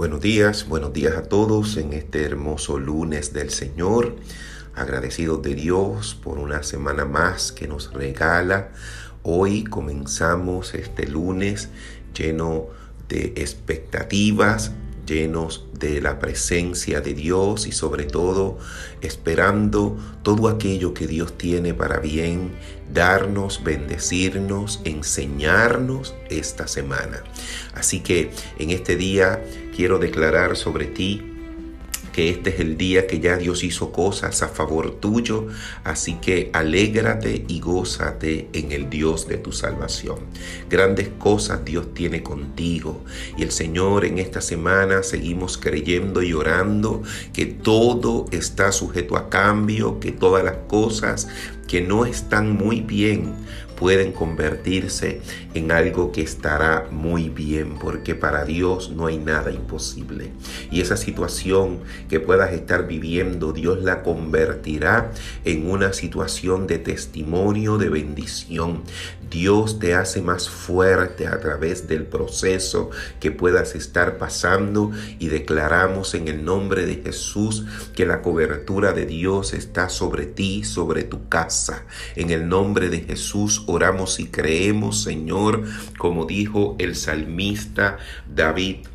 Buenos días, buenos días a todos en este hermoso lunes del Señor. Agradecidos de Dios por una semana más que nos regala. Hoy comenzamos este lunes lleno de expectativas, llenos de la presencia de Dios y sobre todo esperando todo aquello que Dios tiene para bien, darnos, bendecirnos, enseñarnos esta semana. Así que en este día quiero declarar sobre ti que este es el día que ya Dios hizo cosas a favor tuyo, así que alégrate y gózate en el Dios de tu salvación. Grandes cosas Dios tiene contigo y el Señor en esta semana seguimos creyendo y orando que todo está sujeto a cambio, que todas las cosas que no están muy bien pueden convertirse en algo que estará muy bien, porque para Dios no hay nada imposible. Y esa situación que puedas estar viviendo, Dios la convertirá en una situación de testimonio, de bendición. Dios te hace más fuerte a través del proceso que puedas estar pasando y declaramos en el nombre de Jesús que la cobertura de Dios está sobre ti, sobre tu casa. En el nombre de Jesús oramos y creemos, Señor, como dijo el salmista David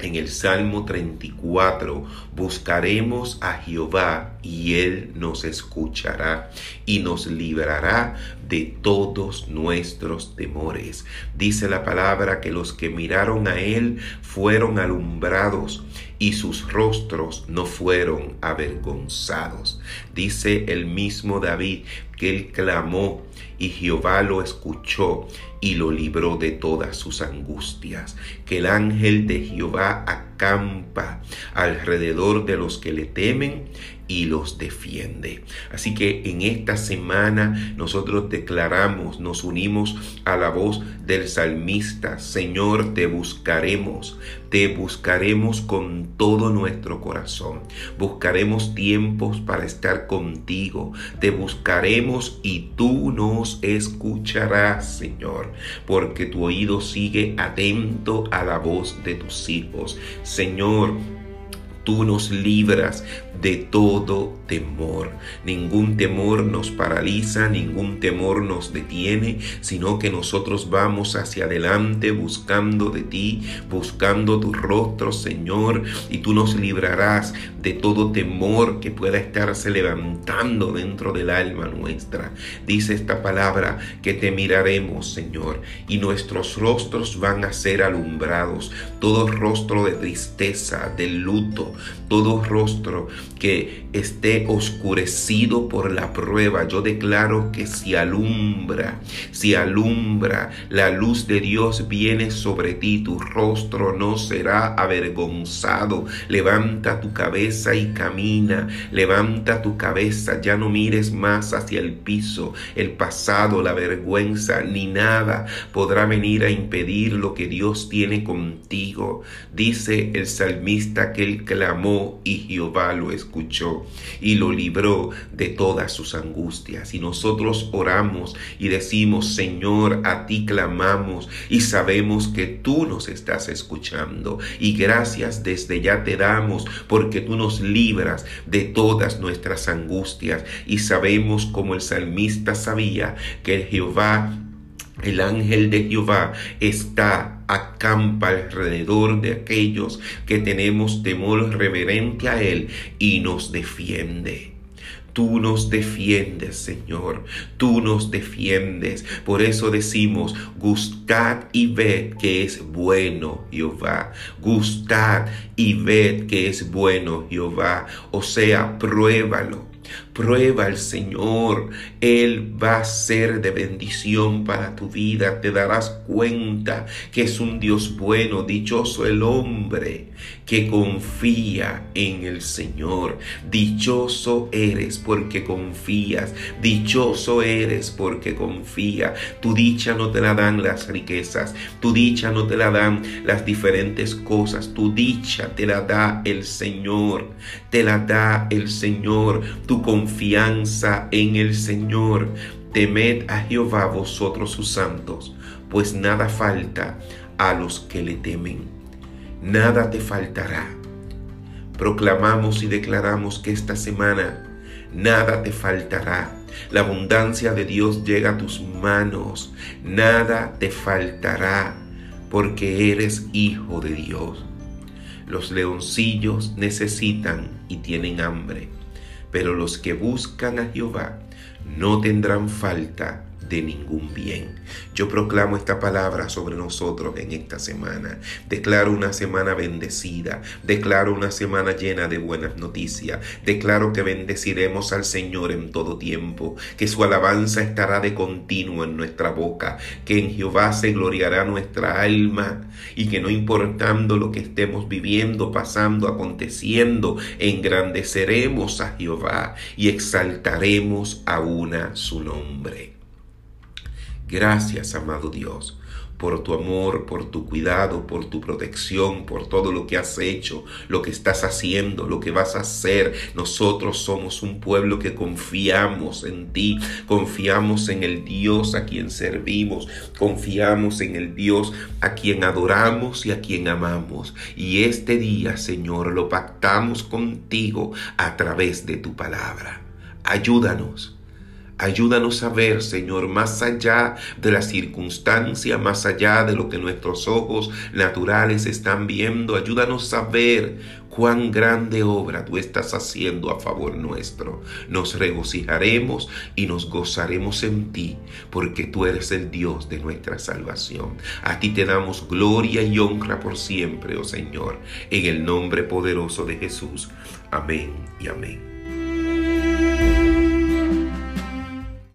en el Salmo 34, buscaremos a Jehová y Él nos escuchará y nos librará de todos nuestros temores. Dice la palabra que los que miraron a Él fueron alumbrados y sus rostros no fueron avergonzados. Dice el mismo David que Él clamó y Jehová lo escuchó y lo libró de todas sus angustias. Que el ángel de Jehová acampa alrededor de los que le temen y los defiende. Así que en esta semana nosotros declaramos, nos unimos a la voz del salmista, Señor, te buscaremos, te buscaremos con todo nuestro corazón. Buscaremos tiempos para estar contigo, te buscaremos y tú nos escucharás, Señor, porque tu oído sigue atento a la voz de tus hijos. Señor, tú nos libras de todo temor. Ningún temor nos paraliza, ningún temor nos detiene, sino que nosotros vamos hacia adelante buscando de ti, buscando tu rostro, Señor, y tú nos librarás de todo temor que pueda estarse levantando dentro del alma nuestra. Dice esta palabra que te miraremos, Señor, y nuestros rostros van a ser alumbrados. Todo rostro de tristeza, de luto, todo rostro que esté oscurecido por la prueba. Yo declaro que si alumbra, si alumbra, la luz de Dios viene sobre ti, tu rostro no será avergonzado. Levanta tu cabeza y camina, levanta tu cabeza, ya no mires más hacia el piso, el pasado, la vergüenza, ni nada podrá venir a impedir lo que Dios tiene contigo. Dice el salmista que y Jehová lo escuchó escuchó y lo libró de todas sus angustias. Y nosotros oramos y decimos, Señor, a ti clamamos y sabemos que tú nos estás escuchando. Y gracias desde ya te damos porque tú nos libras de todas nuestras angustias. Y sabemos como el salmista sabía que Jehová el ángel de Jehová está, acampa alrededor de aquellos que tenemos temor reverente a Él y nos defiende. Tú nos defiendes, Señor. Tú nos defiendes. Por eso decimos, gustad y ved que es bueno Jehová. Gustad y ved que es bueno Jehová. O sea, pruébalo Prueba al Señor. Él va a ser de bendición para tu vida. Te darás cuenta que es un Dios bueno. Dichoso el hombre que confía en el Señor. Dichoso eres porque confías. Dichoso eres porque confía. Tu dicha no te la dan las riquezas. Tu dicha no te la dan las diferentes cosas. Tu dicha te la da el Señor. Te la da el Señor. Tu confianza en el Señor. Temed a Jehová vosotros sus santos, pues nada falta a los que le temen. nada te faltará. Proclamamos y declaramos que esta semana nada te faltará. La abundancia de Dios llega a tus manos, nada te faltará, porque eres hijo de Dios. Los leoncillos necesitan y tienen hambre, pero los que buscan a Jehová no tendrán falta de ningún bien. Yo proclamo esta palabra sobre nosotros en esta semana. Declaro una semana bendecida. Declaro una semana llena de buenas noticias. Declaro que bendeciremos al Señor en todo tiempo. Que su alabanza estará de continuo en nuestra boca. Que en Jehová se gloriará nuestra alma. Y que no importando lo que estemos viviendo, pasando, aconteciendo, engrandeceremos a Jehová y exaltaremos a una su nombre. Gracias, amado Dios, por tu amor, por tu cuidado, por tu protección, por todo lo que has hecho, lo que estás haciendo, lo que vas a hacer. Nosotros somos un pueblo que confiamos en ti, confiamos en el Dios a quien servimos, confiamos en el Dios a quien adoramos y a quien amamos. Y este día, Señor, lo pactamos contigo a través de tu palabra. Ayúdanos Ayúdanos a ver, Señor, más allá de la circunstancia, más allá de lo que nuestros ojos naturales están viendo. Ayúdanos a ver cuán grande obra tú estás haciendo a favor nuestro. Nos regocijaremos y nos gozaremos en ti, porque tú eres el Dios de nuestra salvación. A ti te damos gloria y honra por siempre, oh Señor, en el nombre poderoso de Jesús. Amén y amén.